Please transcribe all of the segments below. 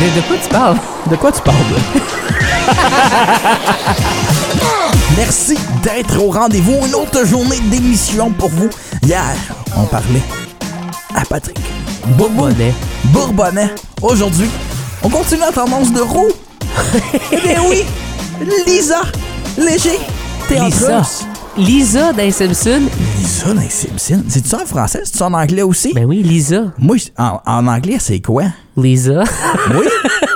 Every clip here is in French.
De, de quoi tu parles? De quoi tu parles? Merci d'être au rendez-vous. Une autre journée d'émission pour vous. Hier, on parlait à Patrick Bourbonnais. Bourbonnais. Aujourd'hui, on continue la tendance de roue. eh bien oui, Lisa Léger. Théâtreuse. Lisa dans les Simpsons. Lisa dans les Simpsons. C'est-tu ça en français? C'est-tu en anglais aussi? Ben oui, Lisa. Moi, en, en anglais, c'est quoi? Lisa. Oui?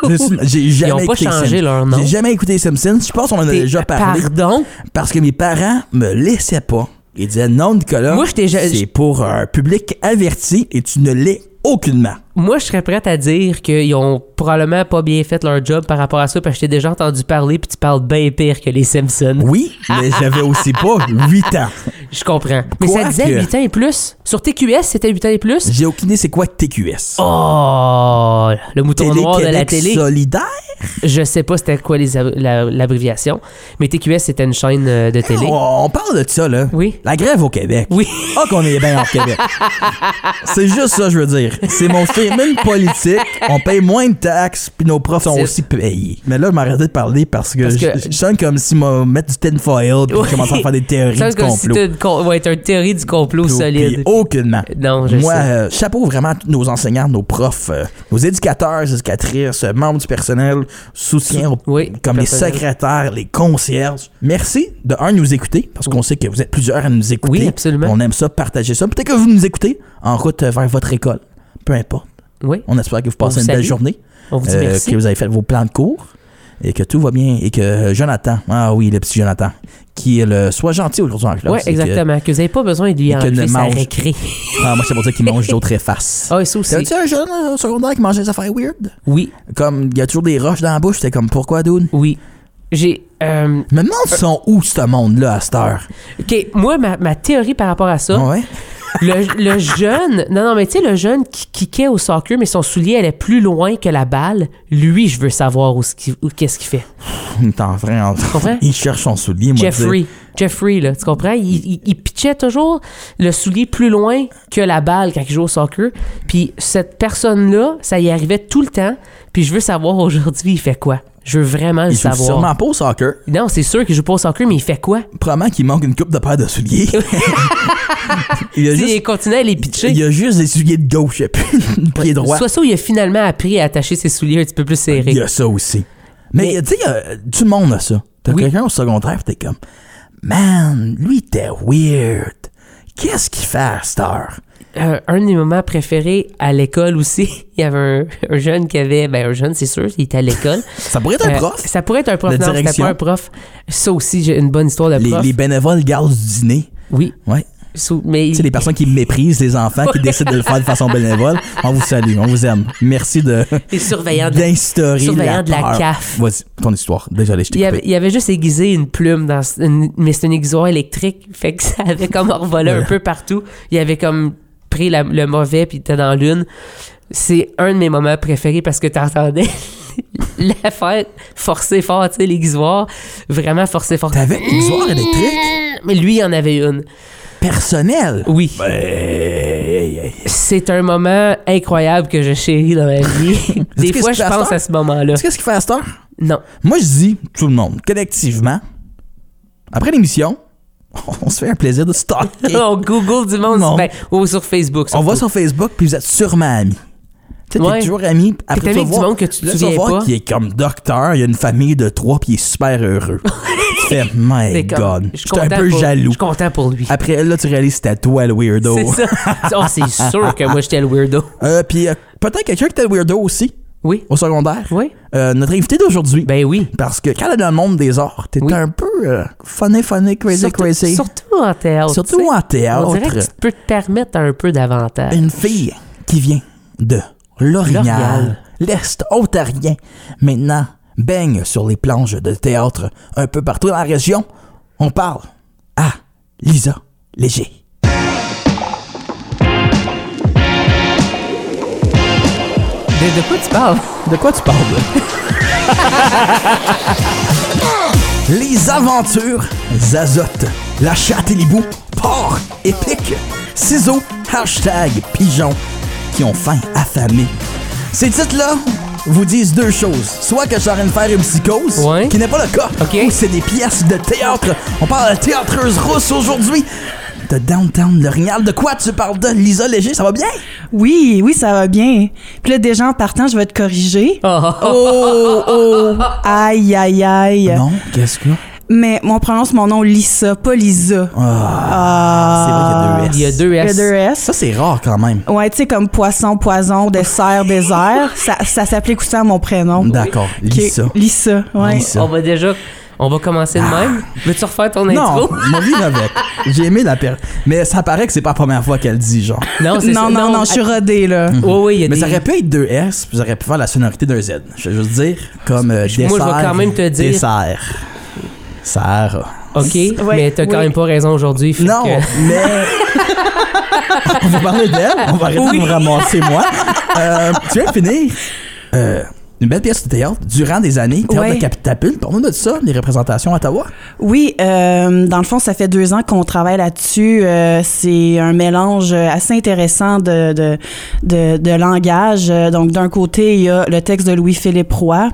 J'ai jamais Ils ont pas écouté changé Simpsons. leur nom. J'ai jamais écouté Simpsons. Je pense qu'on en a déjà parlé. Pardon? Parce que mes parents me laissaient pas. Ils disaient non, Nicolas. Moi, je C'est pour un public averti et tu ne l'es aucunement. Moi, je serais prête à dire qu'ils ont probablement pas bien fait leur job par rapport à ça, parce que je t'ai déjà entendu parler, puis tu parles bien pire que les Simpsons. Oui, mais j'avais aussi pas 8 ans. Je comprends. Mais ça disait 8 ans et plus. Sur TQS, c'était 8 ans et plus? J'ai aucune idée c'est quoi TQS. Oh, le mouton noir de la télé. solidaire? Je sais pas c'était quoi l'abréviation, mais TQS, c'était une chaîne euh, de télé. On, on parle de ça, là. Oui. La grève au Québec. Oui. Ah, qu'on est bien hors Québec. c'est juste ça, je veux dire. C'est mon film politique. On paye moins de taxes, puis nos profs sont aussi payés. Mais là, je m'arrêtais de parler parce que, Parce que- je, je sens comme si m'a mettre du tinfoil, puis Oui. commencer à faire des théories du si complot. une, con- ouais, une théorie du complot solide. aucunement. Non, je Moi, sais. euh, chapeau vraiment à tous nos enseignants, nos profs, euh, nos éducateurs, éducatrices, euh, membres du personnel, soutien, au- Oui, comme les secrétaires, les concierges. Merci de un nous écouter, parce qu'on sait que vous êtes plusieurs à nous écouter. Oui, absolument. On aime ça, partager ça. Peut-être que vous nous écoutez en route vers votre école. Peu importe. Oui, On espère que vous passez une belle journée, on vous dit euh, merci. que vous avez fait vos plans de cours et que tout va bien et que Jonathan, ah oui, le petit Jonathan, qui est le soit gentil aujourd'hui en classe. Oui, que- exactement. Que vous n'avez pas besoin de lui enlever ne sa mange- récré. ah, moi, c'est pour dire qu'il mange d'autres effaces. Ah, oui, ça aussi. T'avais-tu un jeune euh, secondaire qui mangeait des affaires weird? Oui, Comme, il y a toujours des roches dans la bouche, c'était comme, pourquoi, dude? oui. J'ai. euh, Je me demande, ils sont où, ce monde-là, à cette heure? OK, moi, ma, ma théorie par rapport à ça, Ouais. Le, le jeune. Non, non, mais tu sais, le jeune qui kickait au soccer, mais son soulier allait plus loin que la balle, lui, je veux savoir où, qu'est-ce qu'il fait. T'en vrai, en- comprends? Il cherche son soulier, moi. Jeffrey. Jeffrey, là, tu comprends? Il, il, il pitchait toujours le soulier plus loin que la balle quand il joue au soccer. Puis cette personne-là, ça y arrivait tout le temps. Puis je veux savoir aujourd'hui, il fait quoi? Je veux vraiment le Il joue savoir. sûrement pas au soccer. Non, c'est sûr qu'il joue pas au soccer, mais il fait quoi? Probablement qu'il manque une coupe de paire de souliers. il, a juste, continue à les pitcher. il a juste des souliers de gauche, et puis pied droit. Soit ça il a finalement appris à attacher ses souliers un petit peu plus serrés. Il y a ça aussi. Mais, Mais- tu sais, tout le monde a ça. T'as Oui. quelqu'un au secondaire, t'es comme, man, lui, t'es weird. Qu'est-ce qu'il fait à cette heure? Euh, un de mes moments préférés à l'école aussi, il y avait un, un jeune qui avait, ben un jeune c'est sûr, il était à l'école. Ça pourrait être un Euh, prof. Ça pourrait être un prof, De non, c'était pas un prof. Ça aussi, j'ai une bonne histoire de Les, prof. les bénévoles gardent du dîner. Oui, Ouais. Sous- mais les personnes qui méprisent les enfants, qui décident de le faire de façon bénévole, on vous salue, on vous aime. Merci de d'instaurer surveillant la de la peur. CAF. Vas-y, ton histoire. Désolé, je t'ai il avait, il avait juste aiguisé une plume dans une, mais c'était une aiguisoire électrique fait que ça avait comme revolé un peu partout. Il avait comme pris la- le mauvais puis il était dans l'une. C'est un de mes moments préférés parce que t'entendais l'affaire forcer fort tu sais l'aiguisoire. Vraiment forcer fort. T'avais une aiguisoire électrique? Mais lui il en avait une personnelle. oui. Ben, c'est un moment incroyable que je chéris dans ma vie. Des fois je à pense à ce moment-là. Tu sais qu'est-ce qu'il fait à cette heure? non. Moi, je dis, tout le monde, collectivement, après l'émission, on se fait un plaisir de stalker. on google du monde. Ben, ou sur Facebook on va sur Facebook, puis vous êtes sûrement amis. Tu sais, Ouais. t'es toujours ami. Après, tu vas voir- monde que tu te souviens pas. qu'il est comme docteur, il y a une famille de trois, puis il est super heureux. tu fais, my God. je suis un content peu pour- Je jaloux. suis content pour lui. Après, là, tu réalises que c'était toi le weirdo. C'est ça. Oh, c'est sûr que moi, j'étais le weirdo. Euh, puis euh, peut-être quelqu'un qui était le weirdo aussi, Oui. au secondaire. Oui. Euh, notre invité d'aujourd'hui. Ben oui. Parce que quand elle est dans le monde des arts, t'es Oui. un peu euh, funny, funny, crazy, surtout, crazy. surtout en théâtre. Surtout en théâtre. On dirait que tu peux te permettre un peu davantage. Une fille qui vient de L'Orignal, l'Est ontarien, maintenant baigne sur les planches de théâtre un peu partout dans la région. On parle à Lisa Léger. De, de quoi tu parles? De quoi tu parles? les aventures Zazote, la chatte et l'hibou, porc, épique, ciseaux, hashtag, pigeon, qui ont faim affamé. Ces titres-là, vous disent deux choses. Soit que je suis en train de faire une psychose, Ouais. qui n'est pas le cas. Ou c'est des pièces de théâtre. On parle de théâtreuse rousse aujourd'hui. De Downtown L'Orignal. De quoi tu parles de Lisa Léger? Ça va bien? Oui, oui, ça va bien. Puis là, déjà en partant, je vais te corriger. Ah, Oh, oh, aïe, aïe, aïe. Non, qu'est-ce que... Mais on prononce mon nom Lisa, pas Lisa. Ah, c'est vrai qu'il y a deux S. Il y a deux Il y a S. deux S. Ça, c'est rare quand même. Ouais, tu sais, comme poisson, poison, dessert, désert. Ça, ça s'applique aussi à mon prénom. D'accord, Lisa. Lisa, ouais. Lisa. On va déjà. On va commencer de même. Veux-tu refaire ton Non, intro? m'a vivre avec. J'ai aimé la paire. Mais ça paraît que c'est pas la première fois qu'elle dit, genre. Non, c'est Non, ça. non, non, je suis rodée, là. Oui, oui, il y a Mais des... ça aurait pu être deux S, puis ça aurait pu faire la sonorité d'un Z. Je veux juste dire, comme euh, Moi, je vais dessert, quand même te dire- Dessert. Sarah. OK, Ouais, mais t'as quand même pas raison aujourd'hui. fait Non, que- mais... on va parler d'elle, on va arrêter Oui. de me ramasser moi. Euh, tu viens de finir euh, une belle pièce de théâtre durant des années, Théâtre Ouais. de Capitapule. Parle-nous de ça, les représentations à Ottawa. Oui, euh, dans le fond, ça fait deux ans qu'on travaille là-dessus. Euh, c'est un mélange assez intéressant de, de, de, de langage. Euh, Donc, d'un côté, il y a le texte de Louis-Philippe Roy,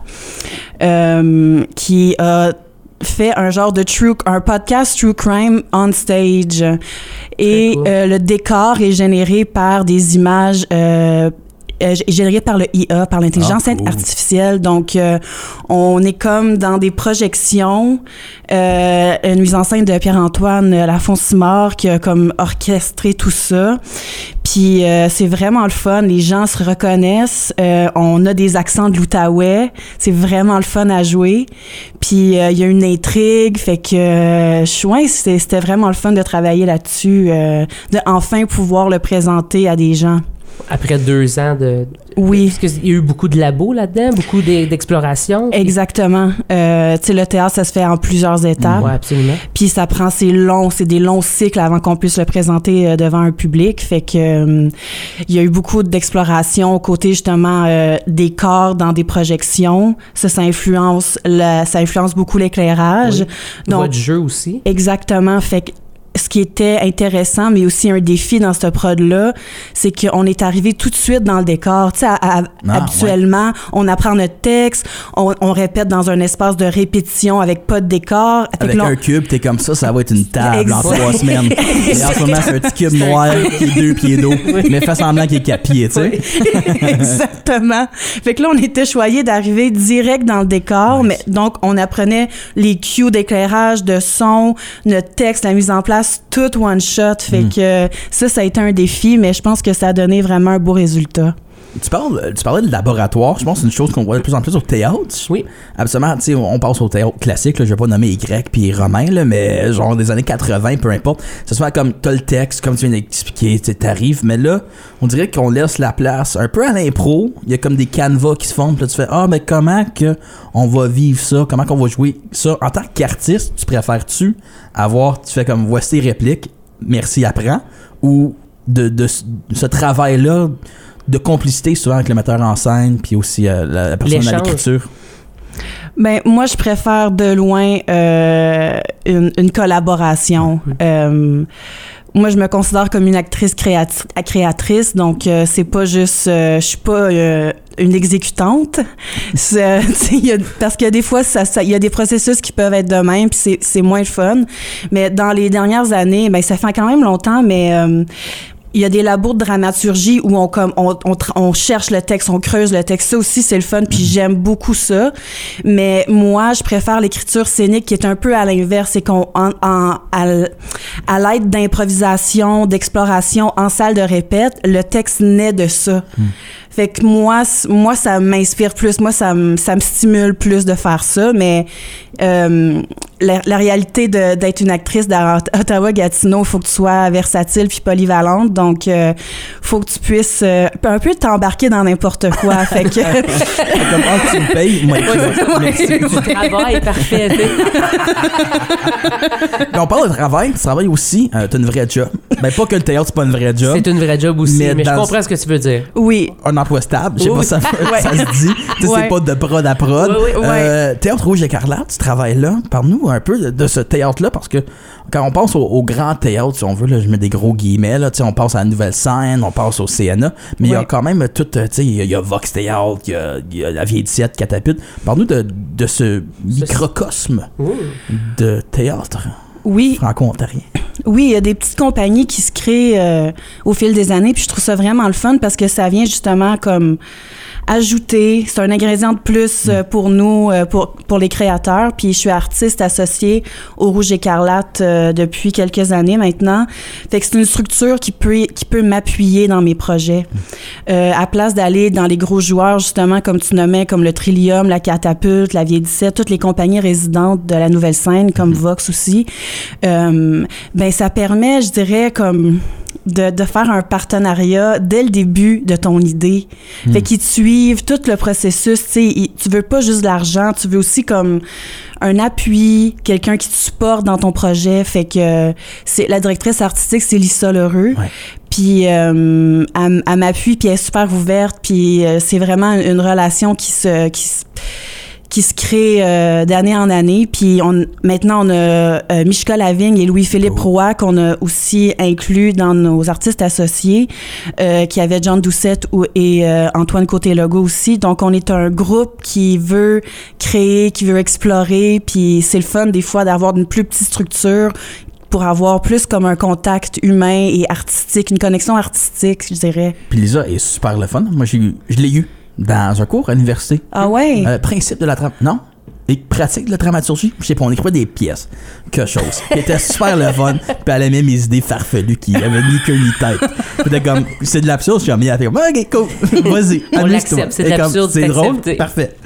euh, qui a fait un genre de true, un podcast true crime on stage. Et cool. euh, le décor est généré par des images euh, euh, g- générées par le IA, par l'intelligence Ah, cool. artificielle. Donc, euh, on est comme dans des projections. Euh, une mise en scène de Pierre-Antoine Lafont-Simard qui a comme orchestré tout ça. Puis euh, c'est vraiment le fun. Les gens se reconnaissent. Euh, on a des accents de l'Outaouais. C'est vraiment le fun à jouer. Puis euh, il y a une intrigue. Fait que, euh, ouais, c'était c'était vraiment le fun de travailler là-dessus. euh, de enfin pouvoir le présenter à des gens. Après deux ans de... Oui. Est-ce qu'il y a eu beaucoup de labos là-dedans? Beaucoup d'e- d'exploration? Exactement. Euh, tu sais, le théâtre, ça se fait en plusieurs étapes. Oui, absolument. Puis ça prend c'est long, c'est des longs cycles avant qu'on puisse le présenter euh, devant un public. Fait que euh, il y a eu beaucoup d'exploration au côté justement euh, des corps dans des projections. Ça, ça influence la, ça influence beaucoup l'éclairage. Oui. Donc Votre jeu aussi. exactement. Fait que ce qui était intéressant, mais aussi un défi dans ce prod-là, c'est qu'on est arrivé tout de suite dans le décor. Tu sais, Ah, habituellement, on apprend notre texte, on, on répète dans un espace de répétition avec pas de décor. Avec là, un cube, t'es comme ça, ça va être une table en trois semaines. Et en ce moment, c'est un petit cube noir qui est deux pieds d'eau, mais fait semblant qu'il est pieds, tu sais. Exactement. Fait que là, on était choyés d'arriver direct dans le décor, mais donc on apprenait les cues d'éclairage, de son, notre texte, la mise en place, tout one shot. Fait Mm. que ça, ça a été un défi, mais je pense que ça a donné vraiment un beau résultat. Tu, parles, tu parlais de laboratoire, je pense que c'est une chose qu'on voit de plus en plus au théâtre. Oui. Absolument, tu sais, on passe au théâtre classique, là, je vais pas nommer Grecs puis les Romains, là, mais genre des années 80, peu importe. C'est souvent comme t'as le texte, comme tu viens d'expliquer, tu t'arrives, mais là, on dirait qu'on laisse la place un peu à l'impro. Il y a comme des canevas qui se font, puis là tu fais ah mais comment que on va vivre ça, comment qu'on va jouer ça? En tant qu'artiste, tu préfères-tu avoir, tu fais comme voici les répliques, merci apprends, ou de, de, ce- ce travail-là de complicité souvent avec le metteur en scène puis aussi euh, la, la personne à l'écriture. Ben moi, je préfère de loin euh, une, une collaboration. Euh, moi, je me considère comme une actrice créati- créatrice, donc euh, c'est pas juste, je suis pas une exécutante. Il y a- parce que des fois, ça, ça- il y a des processus qui peuvent être de même, puis c'est, moins le fun. Mais dans les dernières années, ben ça fait quand même longtemps, mais il y a des labos de dramaturgie où on comme on, on, on cherche le texte, on creuse le texte. Ça aussi c'est le fun, puis j'aime beaucoup ça. Mais moi, je préfère l'écriture scénique qui est un peu à l'inverse, c'est qu'on en, en- à, l'aide d'improvisation, d'exploration en salle de répète, le texte naît de ça. Fait que moi, moi ça m'inspire plus, moi ça me ça me stimule plus de faire ça, mais euh, la, la réalité de- d'être une actrice d'Ottawa-Gatineau, il faut que tu sois versatile puis polyvalente, donc euh, faut que tu puisses euh, un peu t'embarquer dans n'importe quoi. fait que Comme ah, tu me payes, moi, merci. Du travail parfait. sais. Puis on parle de travail, tu travailles aussi, euh, t'as une vraie job. Ben pas que le théâtre c'est pas une vraie job. C'est une vraie job aussi, Mais mais, je dans- comprends ce que tu veux dire. oui, Un emploi stable, je sais Oui. pas ça, Ouais. ça se dit. Tu sais, c'est pas de prod à prod. Euh, théâtre Rouge Écarlate, tu travailles là. Parle-nous un peu de, de ce théâtre-là, parce que quand on pense au, au grand théâtre, si on veut, là, je mets des gros guillemets, là, tu sais, on passe à la nouvelle scène, on passe au CNA, mais il y a quand même tout, euh, tu sais, il y, a- il y a Vox Théâtre, il y a, il y a la vieille Diète, Catapulte. Parle-nous de, de ce microcosme de théâtre Oui, franco-ontarien. Oui, il y a des petites compagnies qui se créent euh, au fil des années, puis je trouve ça vraiment le fun parce que ça vient justement comme ajouter, c'est un ingrédient de plus euh, pour nous, euh, pour, pour les créateurs. Puis je suis artiste associée au Rouge Écarlate euh, depuis quelques années maintenant. Fait que c'est une structure qui peut, qui peut m'appuyer dans mes projets. Euh, à place d'aller dans les gros joueurs, justement, comme tu nommais, comme le Trillium, la Catapulte, la Vieille 17, toutes les compagnies résidentes de la nouvelle scène, comme Vox aussi, euh, ben ça permet, je dirais, comme de, de faire un partenariat dès le début de ton idée. Fait qu'ils te suivent tout le processus. Tu sais, ils- tu veux pas juste de l'argent, tu veux aussi comme un appui, quelqu'un qui te supporte dans ton projet. Fait que c'est la directrice artistique, c'est Lisa Lheureux. Ouais. Puis euh, elle, elle m'appuie, puis elle est super ouverte, puis euh, c'est vraiment une relation qui se qui se, qui se crée euh, d'année en année. Puis on, maintenant, on a euh, Mishka Lavigne et Louis-Philippe Oh. Roy qu'on a aussi inclus dans nos artistes associés, euh, qui avait John Doucette ou, et euh, Antoine Côté-Legault aussi. Donc, on est un groupe qui veut créer, qui veut explorer. Puis c'est le fun des fois d'avoir une plus petite structure pour avoir plus comme un contact humain et artistique, une connexion artistique, je dirais. Puis Lisa est super le fun. Moi, je l'ai eu dans un cours à l'université. Ah ouais? Euh, principe de la trame. Non? Et pratique de la dramaturgie? Je sais pas, on écrivait des pièces. Que chose. Qui était super le fun. Puis elle aimait mes idées farfelues qui avaient ni queue ni tête. C'était comme, c'est de l'absurde. Je suis fait comme, ok, cool. Vas-y. On l'accepte, c'est de l'absurde, C'est drôle. Parfait.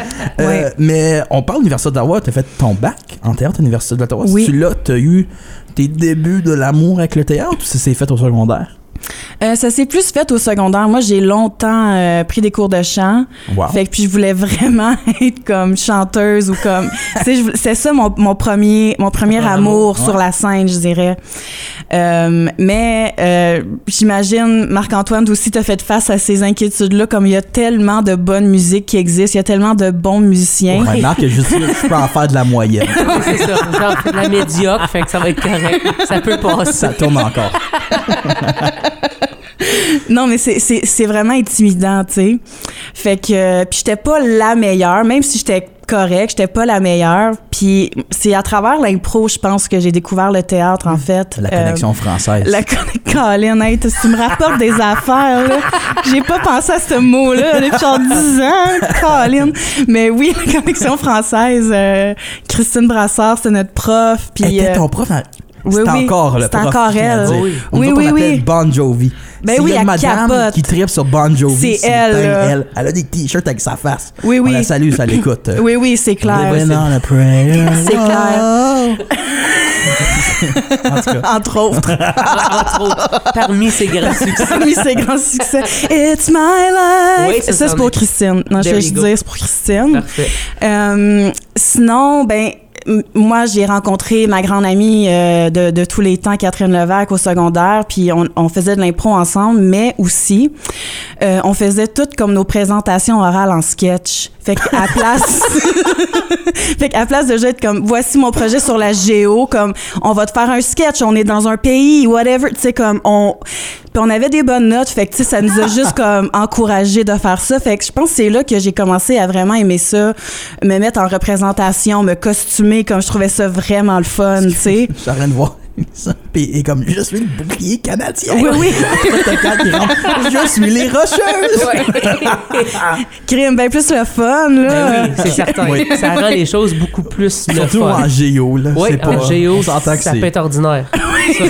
Euh, mais on parle de l'Université d'Ottawa. T'as fait ton bac en théâtre à l'Université d'Ottawa. Oui. Tu là, t'as eu tes débuts de l'amour avec le théâtre ou ça s'est fait au secondaire? Euh, ça s'est plus fait au secondaire. Moi, j'ai longtemps euh, pris des cours de chant. Wow. Fait que puis je voulais vraiment être comme chanteuse ou comme c'est ça mon, mon premier mon premier amour, sur la scène je dirais Euh, mais euh, j'imagine Marc-Antoine aussi t'as fait face à ces inquiétudes là comme il y a tellement de bonne musique qui existe il y a tellement de bons musiciens Ouais, Marc, je, je peux en faire de la moyenne. Oui, c'est ça. Genre, de la médiocre, fait que ça va être correct. Ça peut passer. Ça tourne encore. Non, mais c'est- c'est c'est vraiment intimidant, tu sais. Fait que, euh, puis j'étais pas la meilleure, même si j'étais correcte, j'étais pas la meilleure. Puis c'est à travers l'impro, je pense, que j'ai découvert le théâtre, en fait. La Euh, connexion française. la connexion. Hey, tu me rapportes des affaires, là. J'ai pas pensé à ce mot-là depuis genre 10 ans, Colin. Mais oui, la connexion française, euh, Christine Brassard, c'est notre prof. Puis, Elle était euh, ton prof. oui, C'est oui, encore le prof. encore elle. Oui. On Oui, oui, oui. Bon Jovi. Ben oui, y a une elle madame capote. qui tripe sur Bon Jovi, C'est elle, là. elle. Elle a des t-shirts avec sa face. Oui, On oui. la salue, ça l'écoute. Oui, oui, c'est clair. On. C'est clair. En tout cas, Entre autres. Entre autres, parmi ses grands succès. Parmi ses grands succès. It's my life. Oui, ça, ça, c'est pour. Christine. Non, je vais juste dire, c'est pour Christine. Parfait. Euh, sinon, ben, moi, j'ai rencontré ma grande amie euh, de, de tous les temps, Catherine Levac, au secondaire, puis on, on faisait de l'impro ensemble, mais aussi, euh, on faisait toutes comme nos présentations orales en sketch. Fait qu'à place, fait qu'à place de juste être comme, voici mon projet sur la géo, comme, on va te faire un sketch, on est dans un pays, whatever, tu sais, comme, on, puis on avait des bonnes notes, fait que, tu sais, ça nous a juste comme encouragé de faire ça. Fait que je pense que c'est là que j'ai commencé à vraiment aimer ça, me mettre en représentation, me costumer, comme je trouvais ça vraiment le fun, tu sais. train de voir. Puis et comme, je suis le bouclier canadien. Oui, oui. Je suis les rocheuses. Crime, bien plus le fun, là. Ben oui, c'est certain. Oui. Ça rend les choses beaucoup plus le Surtout fun. en géo, là. Oui, c'est pas, en géo, ça c'est- peut être ordinaire. Sur un.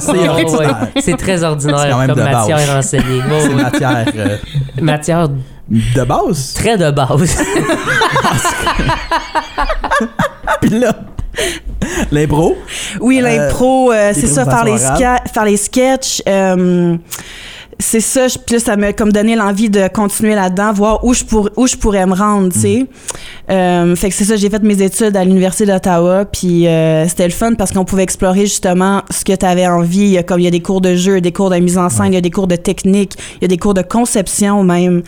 C'est Oh, ouais. ordinaire. C'est très ordinaire C'est quand même comme matière enseignée. Oh, C'est matière euh, Matière de base? très de base. Puis là, l'impro? Oui, Euh, l'impro, euh, c'est ça, faire les, faire les sketchs. euh, c'est ça, je- puis là, ça m'a comme donné l'envie de continuer là-dedans, voir où je, pour, où je pourrais me rendre, tu sais. Euh, fait que c'est ça, j'ai fait mes études à l'Université d'Ottawa, puis euh, c'était le fun parce qu'on pouvait explorer justement ce que tu avais envie. Il y a, comme, il y a des cours de jeu, des cours de mise en scène, il y a des cours de technique, il y a des cours de conception même.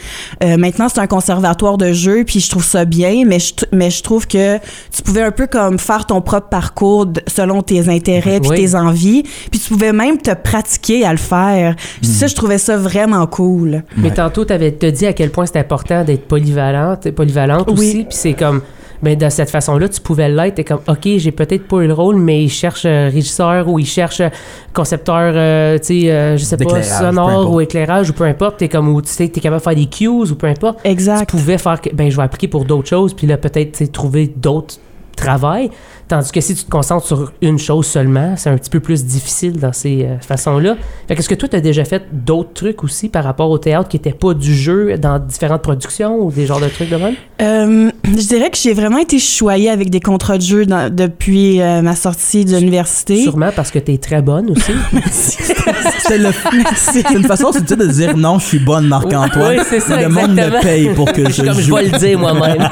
Euh, maintenant, c'est un conservatoire de jeu, puis je trouve ça bien, mais je, mais je trouve que tu pouvais un peu comme faire ton propre parcours de- selon tes intérêts puis Oui. tes envies, puis tu pouvais même te pratiquer à le faire. Puis ça, je trouvais ça vraiment cool. Mais tantôt, tu avais te dit à quel point c'était important d'être polyvalente, polyvalente Oui. aussi. Puis c'est comme, ben, de cette façon-là, tu pouvais l'être. T'es comme, OK, j'ai peut-être pas eu le rôle, mais il cherche euh, régisseur ou il cherche euh, concepteur, euh, tu sais, euh, je sais pas, sonore ou éclairage ou peu importe. T'es comme, ou tu sais, t'es capable de faire des cues ou peu importe. Exact. Tu pouvais faire, ben, je vais appliquer pour d'autres choses, puis là, peut-être, tu sais, trouver d'autres travail. Tandis que si tu te concentres sur une chose seulement, c'est un petit peu plus difficile dans ces euh, façons-là. Fait qu'est-ce que toi, tu as déjà fait d'autres trucs aussi par rapport au théâtre qui n'étaient pas du jeu dans différentes productions ou des genres de trucs de même? Euh, je dirais que j'ai vraiment été choyée avec des contrats de jeu dans- depuis euh, ma sortie de l'université. Sûrement parce que tu es très bonne aussi. C'est le- c'est une façon subtile de dire non, je suis bonne, Marc-Antoine. Oui, c'est ça, Le monde me exactement. paye pour que Je comme je joue. vais le dire moi-même.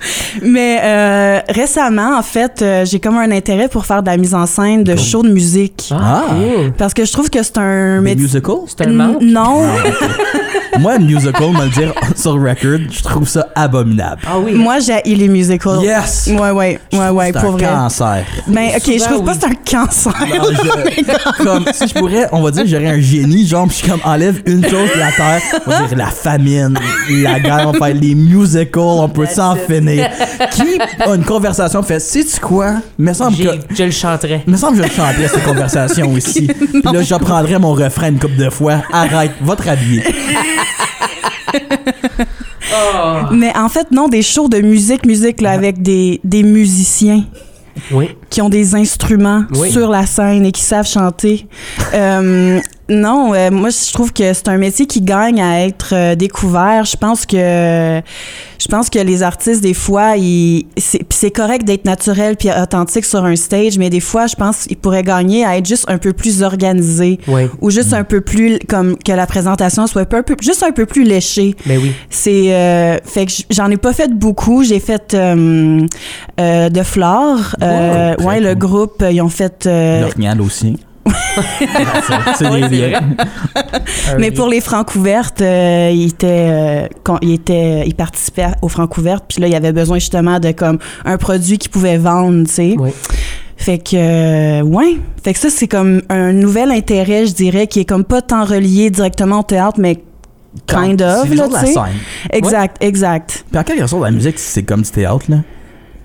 Mais euh, récemment, en fait, euh, j'ai comme un intérêt pour faire de la mise en scène de shows de musique. Ah, Ah. cool. Parce que je trouve que c'est un musicals? C'est un manque? Non, Moi, un musical, me le dire sur record, je trouve ça abominable. Ah oui. moi j'ai les musicals. Yes! Ouais, ouais, Je ouais, trouve ouais, que c'est pour un vrai. cancer. Ben, ok, je trouve pas que c'est un cancer. Non, je- comme si je pourrais, on va dire, j'aurais un génie, genre, puis je suis comme enlève une chose de la terre, on va dire la famine, la guerre, on va faire les musicals, on peut s'en finir. Qui a une conversation fait, sais-tu quoi? Me semble que. Je le chanterais. Me semble que je chanterais cette conversation aussi. Puis là, j'apprendrais mon refrain une couple de fois. Arrête, va te rhabiller. Mais en fait, non, des shows de musique, musique, là, avec des, des musiciens. Oui. Qui ont des instruments Oui. sur la scène et qui savent chanter. Euh, non, euh, moi je trouve que c'est un métier qui gagne à être euh, découvert. Je pense que je pense que les artistes des fois, ils, c'est, correct d'être naturel puis authentique sur un stage, mais des fois, je pense qu'ils pourraient gagner à être juste un peu plus organisés Oui. ou juste un peu plus comme que la présentation soit un peu, juste un peu plus léchée. Ben oui. C'est euh, fait que j'en ai pas fait beaucoup. J'ai fait euh, euh, de Flore. Euh, très ouais, le groupe, euh, ils ont fait. euh, L'orignal aussi. c'est vrai. mais pour les francs ouvertes, euh, ils étaient, euh, con- ils étaient, ils participaient aux francs ouvertes. Puis là, il y avait besoin justement de comme un produit qu'ils pouvaient vendre, tu sais. Oui. Fait que, euh, ouais. Fait que ça, c'est comme un nouvel intérêt, je dirais, qui est comme pas tant relié directement au théâtre, mais kind of, C'est là, tu sais. Exact, exact. Puis en quelque sorte, la musique, c'est comme du théâtre, là.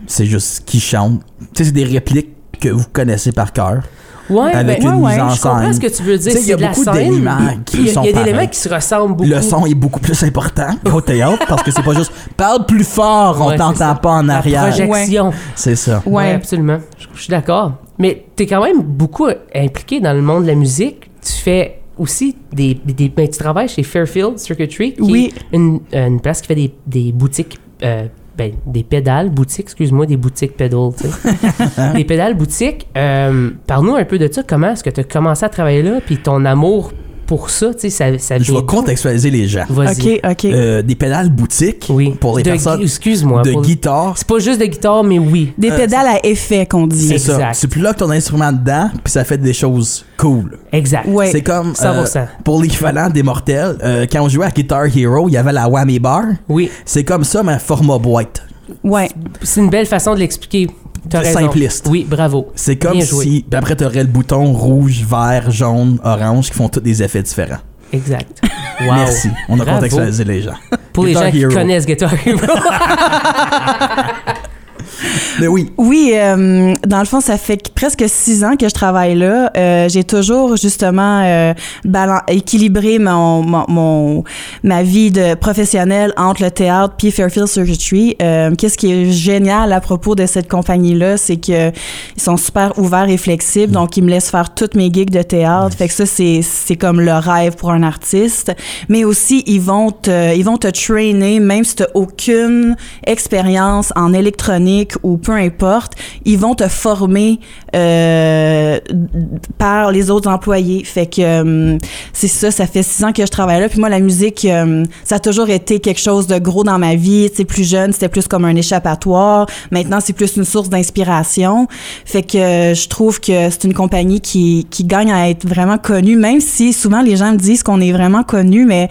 C'est juste qui chante. Tu sais, c'est des répliques que vous connaissez par cœur. Ouais, Avec ben, une ouais, mise en je comprends scène. ce que tu veux dire. Il y a de beaucoup d'éléments qui Il y a, sont il y a des éléments qui se ressemblent beaucoup. Le son est beaucoup plus important au théâtre parce que c'est pas juste parle plus fort, on Ouais, t'entend pas en La arrière. projection. C'est ça. Ouais, Ouais. absolument. Je, je suis d'accord. Mais tu es quand même beaucoup impliqué dans le monde de la musique. Tu fais aussi des, des, ben, tu travailles chez Fairfield Circuitry, qui Oui. est une, euh, une place qui fait des, des boutiques, euh, ben, des pédales boutiques, excuse-moi, des boutiques pédales, tu sais. des pédales boutiques. Euh, Parle-nous un peu de ça. Comment est-ce que tu as commencé à travailler là, puis ton amour pour ça, tu sais, ça, ça Je vais contextualiser les gens. Vas-y. OK, OK. Euh, des pédales boutiques Oui. pour les De- personnes Excuse-moi. de pour- guitare. C'est pas juste de guitare, mais oui. Des euh, pédales à effet qu'on dit. C'est ça. Exact. Tu bloques ton instrument dedans, puis ça fait des choses cool. Exact. Ouais. C'est comme 100%. euh, pour l'équivalent des mortels, euh, quand on jouait à Guitar Hero, il y avait la whammy bar. Oui. C'est comme ça, mais format boîte. Ouais. C'est une belle façon de l'expliquer. Simpliste. Oui, bravo. C'est comme Bien joué. si, puis après, t'aurais le bouton rouge, vert, jaune, orange qui font tous des effets différents. Exact. Wow. Merci. On a Bravo. contextualisé les gens. Pour les gens qui connaissent Guitar Hero. Mais oui, Oui, euh, dans le fond, ça fait que presque six ans que je travaille là. Euh, j'ai toujours justement euh, équilibré mon, mon, mon- ma vie de professionnelle entre le théâtre puis Fairfield Circuitry. Euh, Qu'est-ce qui est génial à propos de cette compagnie-là, c'est que ils sont super ouverts et flexibles, donc ils me laissent faire toutes mes gigs de théâtre. Fait que ça, c'est c'est comme le rêve pour un artiste. Mais aussi, ils vont te, ils vont te trainer, même si tu aucune expérience en électronique ou peu importe, ils vont te former euh, par les autres employés. Fait que euh, c'est ça, ça fait six ans que je travaille là. Puis moi, la musique, euh, ça a toujours été quelque chose de gros dans ma vie. Sais, plus jeune, c'était plus comme un échappatoire. Maintenant, c'est plus une source d'inspiration. Fait que euh, je trouve que c'est une compagnie qui, qui gagne à être vraiment connue, même si souvent les gens me disent qu'on est vraiment connu, mais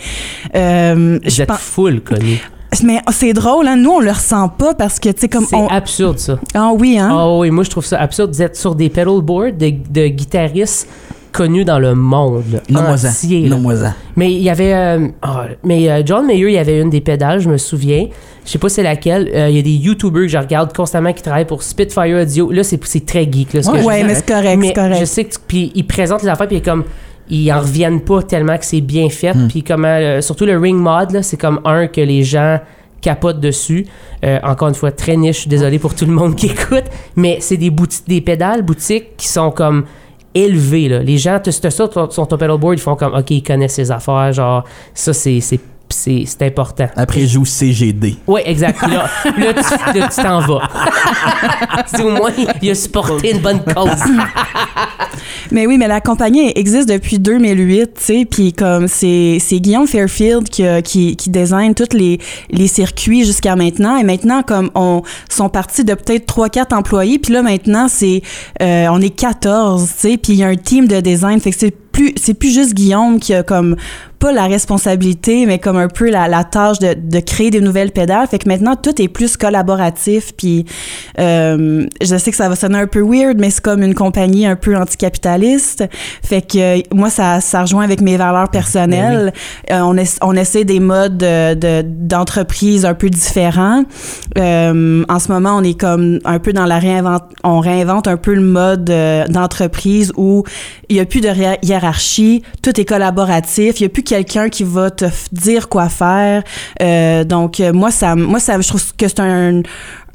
euh, Vous je êtes pense- full connu. Mais c'est drôle, hein? Nous, on le ressent pas parce que, tu sais, comme C'est on. absurde, ça. Ah oui, hein? Ah oui, moi je trouve ça absurde. Vous êtes sur des pedalboards de, de guitaristes connus dans le monde Nomme-moi-en. entier. Nomme-moi-en. Mais il y avait. euh, ah, mais euh, John Mayer, il y avait une des pédales, je me souviens. Je sais pas c'est laquelle. Euh, Il y a des YouTubers que je regarde constamment qui travaillent pour Spitfire Audio. Là, c'est c'est très geek. Là, ce que je ouais, mais c'est correct, Mais c'est correct. je sais que puis ils présentent les affaires puis comme ils en reviennent pas tellement que c'est bien fait. Puis comment euh, surtout le ring mod là, c'est comme un que les gens capotent dessus. Euh, encore une fois très niche, désolé pour tout le monde qui écoute, mais c'est des boutiques des pédales boutiques qui sont comme élevées là. Les gens te te ton- sur ton pedalboard, ils font comme OK, ils connaissent ces affaires, genre ça c'est c'est c'est important. Après, je joue CGD. Oui, exact. Puis Là, là, tu là, tu t'en vas. c'est au moins, il a supporté une bonne cause. Mais oui, mais la compagnie existe depuis 2008, tu sais, puis comme c'est c'est Guillaume Fairfield qui a- qui qui design tous les les circuits jusqu'à maintenant et maintenant comme on sont partis de peut-être 3 4 employés, puis là maintenant c'est euh, on est 14, tu sais, puis il y a un team de design, fait que c'est plus c'est plus juste Guillaume qui a comme pas la responsabilité, mais comme un peu la, la tâche de, de créer des nouvelles pédales. Fait que maintenant, tout est plus collaboratif. Puis, euh, je sais que ça va sonner un peu weird, mais c'est comme une compagnie un peu anticapitaliste. Fait que euh, moi, ça, ça rejoint avec mes valeurs personnelles. Euh, on, essa- on essaie des modes de- de- d'entreprise un peu différents. Euh, en ce moment, on est comme un peu dans la réinvente, on réinvente un peu le mode euh, d'entreprise où il y a plus de hiér- hiérarchie, tout est collaboratif, il y a plus quelqu'un qui va te dire quoi faire. Euh, donc euh, moi ça moi ça je trouve que c'est un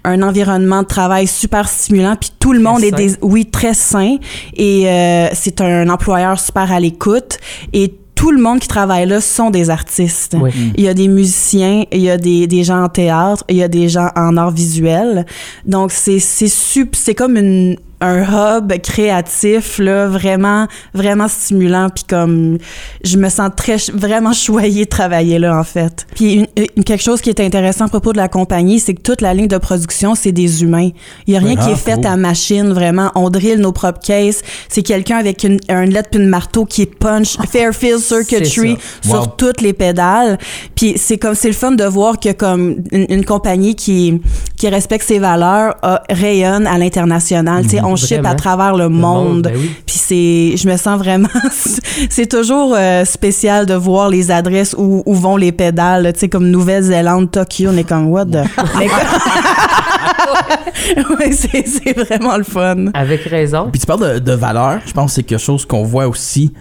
un environnement de travail super stimulant puis tout le Très monde est des oui très sain et euh, c'est un employeur super à l'écoute et tout le monde qui travaille là sont des artistes. Oui. Il y a des musiciens, il y a des, des gens en théâtre, il y a des gens en art visuel. Donc c'est c'est comme une un hub créatif là vraiment vraiment stimulant puis comme je me sens très vraiment choyée de travailler là en fait. Puis une, une- quelque chose qui est intéressant à propos de la compagnie, c'est que toute la ligne de production, c'est des humains. Il y a rien qui est Ah, fait à machine vraiment, on drille nos propres cases, c'est quelqu'un avec une un lettre puis une marteau qui punch Fairfield Circuitry sur toutes les pédales. Puis c'est comme c'est le fun de voir que comme une, une compagnie qui qui respecte ses valeurs a- rayonne à l'international. Tu sais, on ship à travers le, monde. ben oui. Puis c'est, je me sens vraiment, c'est toujours euh, spécial de voir les adresses où, où vont les pédales. Tu sais, comme Nouvelle-Zélande, Tokyo, on est comme what the. C'est vraiment le fun. Avec raison. Puis tu parles de, de valeur, je pense que c'est quelque chose qu'on voit aussi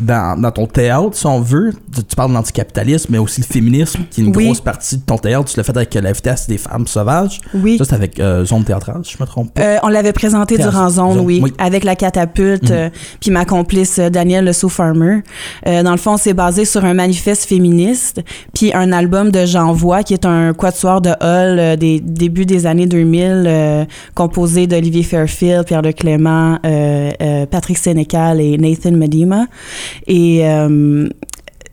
dans, dans ton théâtre, si on veut. Tu, tu parles de l'anticapitalisme, mais aussi le féminisme, qui est une Oui. grosse partie de ton théâtre. Tu l'as fait avec euh, la vitesse des femmes sauvages. Oui. Ça, c'est avec euh, Zone Théâtrale, si je me trompe pas. Euh, on l'avait présenté Théâtre. durant Zone, Zone, oui, oui. avec la catapulte, Mhm. euh, puis ma complice euh, Danielle Le Farmer. Euh, dans le fond, c'est basé sur un manifeste féministe, puis un album de Jean Voix, qui est un quatuor de Hall euh, des débuts des années 2000, euh, composé d'Olivier Fairfield, Pierre de Clément, euh, euh, Patrick Sénécal et Nathan Medema. Et euh,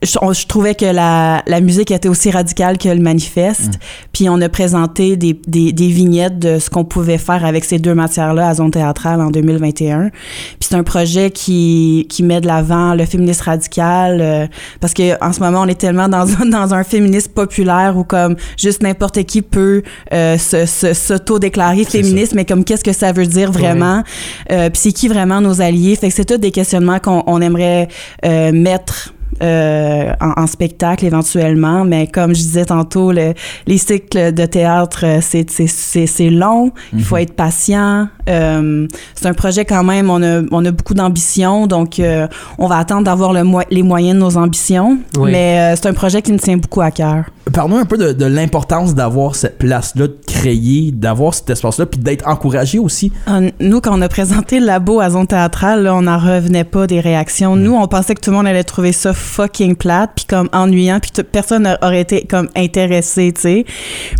je, on- je trouvais que la, la musique était aussi radicale que le manifeste. Puis on a présenté des, des, des vignettes de ce qu'on pouvait faire avec ces deux matières-là à Zone Théâtrale en 2021. Puis c'est un projet qui, qui met de l'avant le féminisme radical euh, parce que en ce moment on est tellement dans un, dans un féminisme populaire où comme juste n'importe qui peut euh, se, se, s'auto-déclarer féministe, mais comme qu'est-ce que ça veut dire vraiment? Euh, Puis c'est qui vraiment nos alliés? Fait que c'est tous des questionnements qu'on on aimerait euh, mettre euh, en, en spectacle éventuellement, mais comme je disais tantôt, le- les cycles de théâtre, euh, c'est long, il faut être patient. Euh, c'est un projet quand même, on a, on a beaucoup d'ambition, donc euh, on va attendre d'avoir le mo- les moyens de nos ambitions, Oui. mais c'est un projet qui me tient beaucoup à cœur. Parle-nous un peu de, de l'importance d'avoir cette place-là, de créer, d'avoir cet espace-là, puis d'être encouragé aussi. Ah, Nous, quand on a présenté le labo à Zone Théâtrale, là, on n'en revenait pas des réactions. Nous, on pensait que tout le monde allait trouver ça fucking plate puis comme ennuyant puis personne aurait été comme intéressé, tu sais.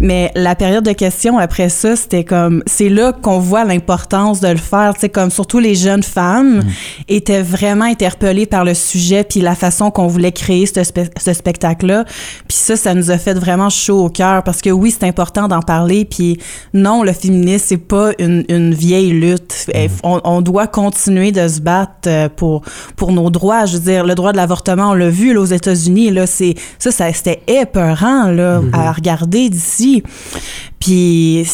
Mais la période de questions après ça, c'était comme c'est là qu'on voit l'importance de le faire, tu sais comme surtout les jeunes femmes étaient vraiment interpellées par le sujet puis la façon qu'on voulait créer ce, spe- ce spectacle-là. Puis ça, ça nous a fait vraiment chaud au cœur parce que oui, c'est important d'en parler. Puis non, le féminisme, c'est pas une, une vieille lutte. Eh, On, on doit continuer de se battre euh, pour, pour nos droits. Je veux dire, le droit de l'avortement, l'a vu là, aux États-Unis. Là, c'est ça, ça c'était épeurant là, à regarder d'ici. Puis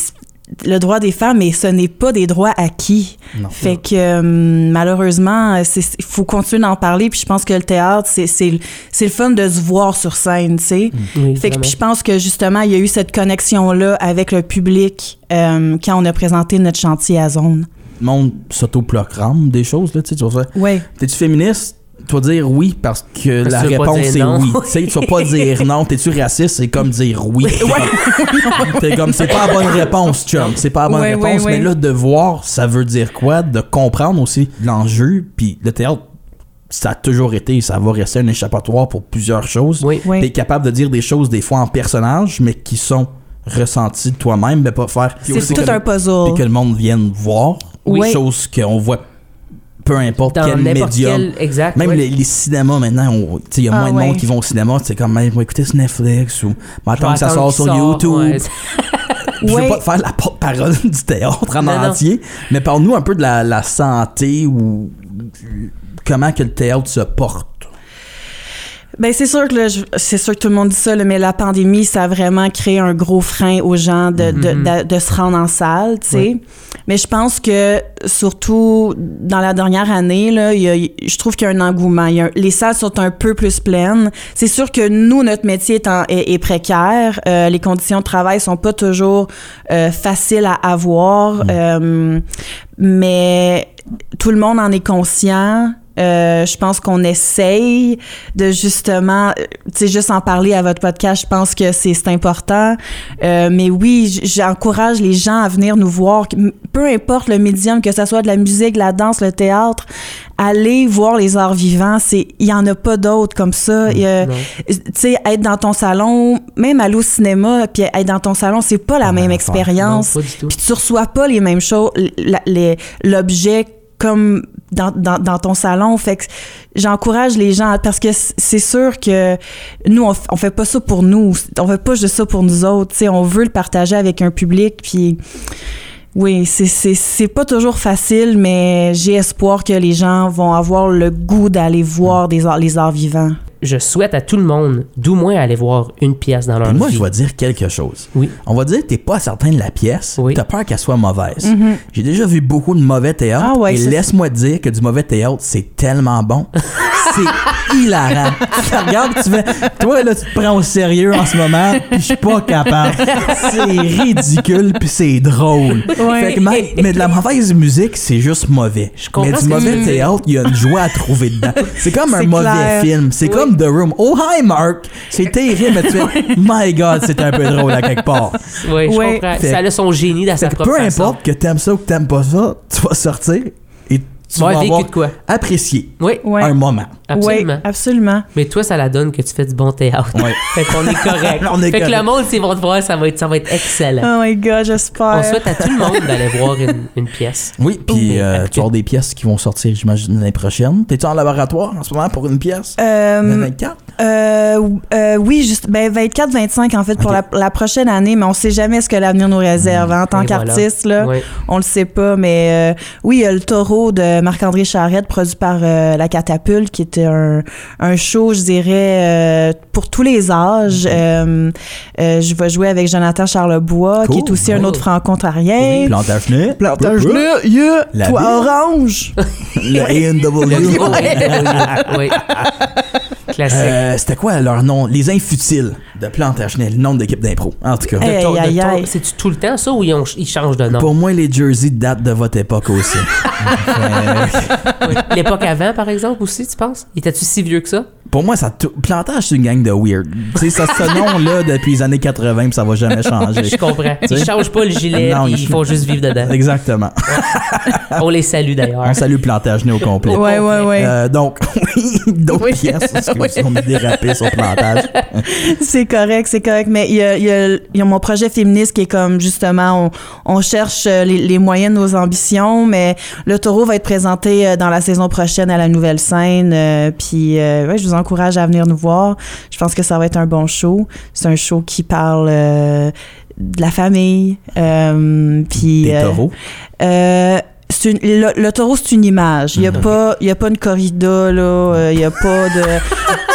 le droit des femmes, et ce n'est pas des droits acquis. Non. Fait que euh, malheureusement, il faut continuer d'en parler. Puis je pense que le théâtre, c'est c'est c'est le fun de se voir sur scène, tu sais. Oui, Fait que puis je pense que justement, il y a eu cette connexion-là avec le public euh, quand on a présenté notre chantier à zone. Le monde s'auto-proclame des choses, là, tu sais, tu vas faire, Oui. T'es-tu féministe? Tu vas dire oui parce que Parce la que réponse c'est oui. tu sais, tu vas pas dire non. T'es-tu raciste? C'est comme dire oui. T'es comme, c'est pas la bonne réponse, chum. C'est pas la bonne Ouais, réponse. ouais, Mais là, de voir, ça veut dire quoi? De comprendre aussi l'enjeu. Puis le théâtre, ça a toujours été, ça va rester un échappatoire pour plusieurs choses. Oui. Oui. T'es capable de dire des choses des fois en personnage, mais qui sont ressenties de toi-même, mais pas faire. C'est tout que- un puzzle. Puis que le monde vienne voir. Oui. Chose qu'on voit peu importe Dans quel médium. quel. Exact. Même oui. les, les cinémas maintenant, il y a Ah moins de monde qui vont au cinéma. C'est comme, même, écouter sur Netflix ou mais Je vais attendre que ça sort sur YouTube. ouais. Puis Je Ouais. veux pas te faire la porte-parole du théâtre en Non, non. entier, mais parle-nous un peu de la, la santé ou comment que le théâtre se porte. Ben c'est sûr que c'est sûr que tout le monde dit ça, là, mais la pandémie, ça a vraiment créé un gros frein aux gens de, de, Mhm. de, de se rendre en salle, tu sais. Oui. Mais je pense que surtout dans la dernière année, là, y a- je trouve qu'il y a un engouement. Y a les salles sont un peu plus pleines. C'est sûr que nous, notre métier est, en- est- est précaire. Euh, les conditions de travail sont pas toujours euh, faciles à avoir. Euh, mais tout le monde en est conscient. Euh, je pense qu'on essaye de justement, euh, tu sais, juste en parler à votre podcast, je pense que c'est important. Euh, mais oui, j'encourage les gens à venir nous voir, peu importe le médium, que ce soit de la musique, de la danse, le théâtre, allez voir les arts vivants. C'est, il y en a pas d'autres comme ça. Non. tu sais, être dans ton salon, même aller au cinéma, puis être dans ton salon, c'est pas la même affaire. expérience. Puis tu reçois pas les mêmes choses, l'objet comme dans, dans, dans ton salon. Fait que j'encourage les gens parce que c'est sûr que nous, on, on fait pas ça pour nous. On fait pas juste ça pour nous autres. Tu sais, on veut le partager avec un public. Puis oui, c'est- c'est c'est pas toujours facile, mais j'ai espoir que les gens vont avoir le goût d'aller voir des arts, les arts vivants. Je souhaite à tout le monde d'au moins aller voir une pièce dans leur Et moi, vie. je vais dire quelque chose. Oui. On va dire que t'es pas certain de la pièce, Oui. t'as peur qu'elle soit mauvaise. J'ai déjà vu beaucoup de mauvais théâtre Ah ouais, et laisse-moi te dire que du mauvais théâtre, c'est tellement bon. c'est hilarant. tu te regardes, tu fais, toi là, tu te prends au sérieux en ce moment, puis je suis pas capable. C'est ridicule, puis c'est drôle. Ouais. Fait que même- mais de la mauvaise musique, c'est juste mauvais. comprends Mais du mauvais théâtre, il y a une joie à trouver dedans. C'est comme un mauvais clair. film. C'est Oui. comme The Room. Oh hi Mark, c'est terrible, mais tu fais, my God, c'est un peu drôle à quelque part. Oui, je Ouais. comprends. Fait- Ça a son génie dans sa propre peu façon. importe que t'aimes ça ou que t'aimes pas ça, tu vas sortir et tu Ouais, vas avoir de quoi? apprécié Oui, Ouais. un moment. Absolument. Ouais, absolument. Mais toi, ça la donne que tu fais du bon théâtre. Ouais. fait qu'on est correct. On est fait que le monde, s'ils vont te voir, ça va être, ça va être excellent. Oh my god, j'espère. On souhaite à tout le monde d'aller voir une, une pièce. Oui, puis euh, tu vas avoir des pièces qui vont sortir, j'imagine, l'année prochaine. T'es-tu en laboratoire en ce moment pour une pièce? Euh, Le 24? Euh, euh, oui, juste ben 24-25 en fait pour la, la prochaine année, mais on sait jamais ce que l'avenir nous réserve. hein. En tant Et voilà. qu'artiste, là, Oui. on le sait pas, mais euh, oui, il y a le Taureau de Marc-André Charrette, produit par euh, La Catapulte, qui un, un show, je dirais, euh, pour tous les âges. Euh, euh, je vais jouer avec Jonathan Charlebois, qui est aussi un autre franco-ontarien. Plantage-nez? Plantage-là, yeah! La Toi orange! Le gros, oui, oui. Classique. C'était quoi leur nom? Les Infutiles de Plantage-nez, le nom d'équipe d'impro, en tout cas. Hey, ton- aïe. C'est-tu tout le temps ça ou ils, ont- ils changent de nom? Pour moi, les jerseys datent de votre époque aussi. Oui. L'époque avant, par exemple, aussi, tu penses? Étais-tu si vieux que ça? Pour moi, ça plantage, c'est une gang de weird. Tu sais, ça, ce nom-là, depuis les années 80, puis ça va jamais changer. Je comprends. Tu Ils changent pas le gilet, Non, ils- ils font juste vivre dedans. Exactement. On les salue d'ailleurs. On salue Plantagenet au complet. Ouais, ouais, ouais. Euh, donc, oui, d'autres Oui. pièces, excusez, Oui. on dérapé sur plantage. C'est correct, c'est correct. Mais il y a, il y, a, il y a mon projet féministe qui est comme justement, on, on cherche euh, les, les moyens de nos ambitions, mais le taureau va être présenté euh, dans la saison prochaine à la nouvelle scène. euh, puis euh, ouais, je vous encourage à venir nous voir. Je pense que ça va être un bon show. C'est un show qui parle euh, de la famille. euh, puis, Des taureaux. Une- le, le taureau, c'est une image. Il n'y a, pas- il y a pas une corrida, là. euh, Il n'y a pas de.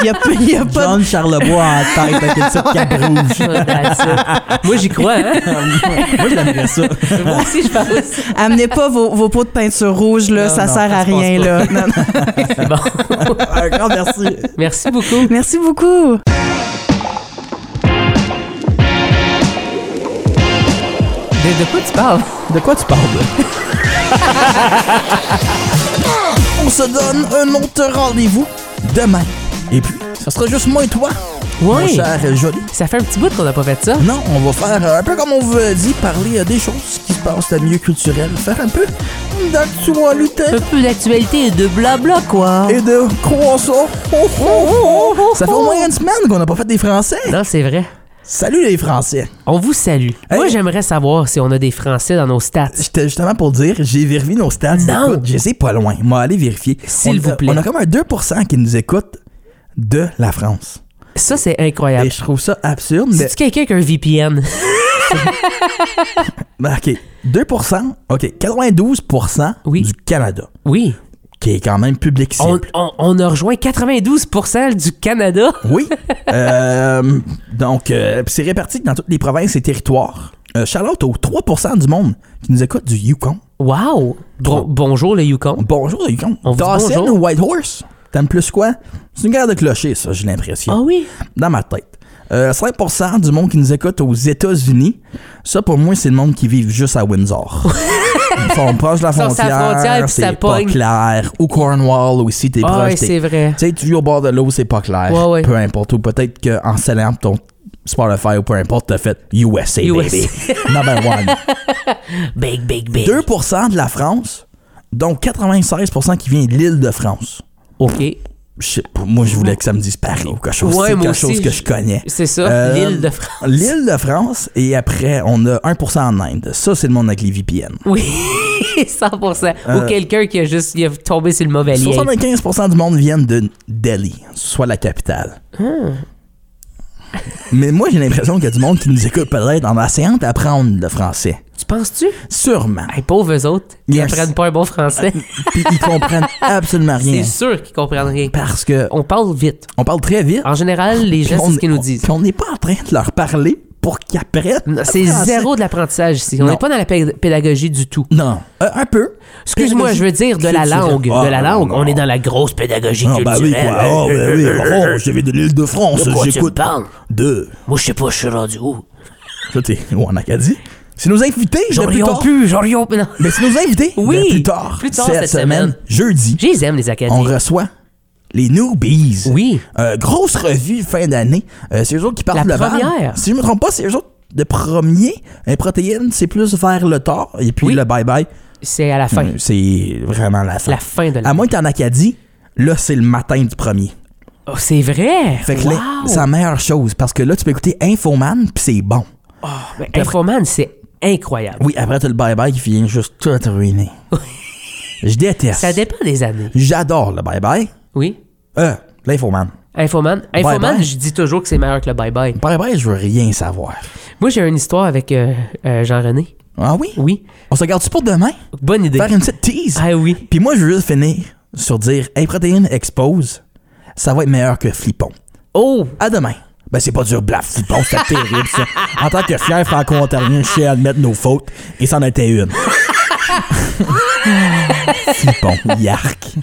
Il n'y a, pas- y a pas de John Charlebois en tête avec une petite cape rouge. Moi, j'y crois, hein? Moi, j'aimerais ça. Moi aussi, je aussi. Amenez pas vos, vos pots de peinture rouge, là, Non, ça non, sert à rien, pas. là. Non, non. C'est bon. Un grand merci. Merci beaucoup. Merci beaucoup. De, de quoi tu parles? De quoi tu parles? On se donne un autre rendez-vous demain. Et puis, ça sera juste moi et toi, mon Ouais. cher Joli. Ça fait un petit bout qu'on n'a pas fait ça. Non, on va faire euh, un peu comme on vous a dit, parler euh, des choses qui se passent dans le milieu culturel, faire un peu d'actualité Un peu d'actualité et de blabla, quoi. et de croissant. Oh, oh, oh. Ça fait au moins une semaine qu'on n'a pas fait des Français. Non, c'est vrai. Salut les Français. On vous salue. Moi, j'aimerais savoir si on a des Français dans nos stats. J'étais justement pour dire, j'ai vérifié nos stats. Non. Écoute, je sais pas loin. Moi, allez vérifier. S'il vous plaît. On a comme un 2% qui nous écoute de la France. Ça, c'est Et incroyable. je trouve ça absurde, mais. C'est-tu quelqu'un qui a un VPN? Ben, OK. 2%, OK. 92% Oui. du Canada, Oui. Qui est quand même public On, cible. on- on a rejoint 92% du Canada. Oui. Euh, donc, euh, c'est réparti dans toutes les provinces et territoires. Euh, Charlotte, aux 3% du monde qui nous écoute du Yukon. Wow! Bon- bonjour, le Yukon. Bonjour, le Yukon. On Dawson ou Whitehorse? T'aimes plus quoi? C'est une guerre de clocher, ça, j'ai l'impression. Ah oui? Dans ma tête. Euh, 5% du monde qui nous écoute aux États-Unis, ça pour moi c'est le monde qui vit juste à Windsor. Sont proches de la frontière, c'est pas clair. Ou Cornwall aussi, t'es proche. c'est vrai. Tu sais, tu vis au bord de l'eau, c'est pas clair. Peu importe. Ou peut-être qu'en scellant ton Spotify ou peu importe, t'as fait USA, USA. baby. Number one. Big, big, big. 2% de la France, donc 96% qui vient de l'île de France. OK. Je moi, je voulais que ça me dise Paris ou quelque chose, Ouais, quelque aussi, chose que je- connais. C'est ça, Euh, l'île de France. L'île de France, et après, on a 1% en Inde. Ça, c'est le monde avec les VPN. Oui, 100%. Ou Euh, quelqu'un qui a juste il a tombé sur le mauvais lien. 75% du monde viennent de Delhi, soit la capitale. Hmm. Mais moi, j'ai l'impression qu'il y a du monde qui nous écoute peut-être en essayant d'apprendre le français. Tu penses-tu? Sûrement. Hey, pauvres eux autres, ils Yes. apprennent pas un bon français. Puis ils comprennent absolument C'est rien. sûr qu'ils comprennent rien. Parce que On parle vite. on parle très vite. En général, les puis gens, c'est ce qu'ils nous on- disent. puis on n'est pas en train de leur parler pour qu'ils apprennent. C'est zéro de l'apprentissage ici. On n'est pas dans la pé- pédagogie du tout. Non. Euh, un peu. Excuse-moi, je veux dire de la culturelle. langue. Ah, de la langue. non. On est dans la grosse pédagogie Ah, bah oui, culturelle. quoi. Ah, bah oui. Oh, je vais de l'île de France. De quoi tu me J'écoute. parles? De. Moi, je sais pas, je suis rendu où? Ça, t'es où en Acadie? C'est nos invités, J'en plus tard. plus, j'en plus. Mais c'est nos invités. Oui, plus tard. plus tard cette, cette semaine, semaine. jeudi, Je les aime, les on reçoit les Newbies. Oui. Euh, grosse revue fin d'année. Euh, c'est eux autres qui partent La bal. première. Si je me trompe pas, c'est eux autres de premier. Un protéine, c'est plus vers le tard. Et puis Oui. le bye-bye, C'est à la fin. euh, c'est vraiment la fin. La fin de la À moins que t'es en Acadie, là, c'est le matin du premier. Oh, c'est vrai? Fait que wow. là, c'est la meilleure chose parce que là, tu peux écouter Infoman, puis c'est bon. Mais Infoman, c'est incroyable. Oui, après, t'as le bye-bye qui vient juste tout ruiner. Je déteste. Ça dépend des années. J'adore le bye-bye. Oui. Euh, l'Infoman. Infoman? Infoman, je dis toujours que c'est meilleur que le bye-bye. Bye-bye, je veux rien savoir. Moi, j'ai une histoire avec euh, euh, Jean-René. Ah oui? Oui. On se regarde-tu pour demain? Bonne idée. Faire une petite tease? Ah oui. Puis moi, je veux juste finir sur dire, hey, protéine expose, ça va être meilleur que Flippon. Oh! À demain. Ben, c'est pas dur, blaf, Flippon, c'était terrible, ça. En tant que fier franco-ontarien, je sais admettre nos fautes, et c'en était une. Flippon, yark.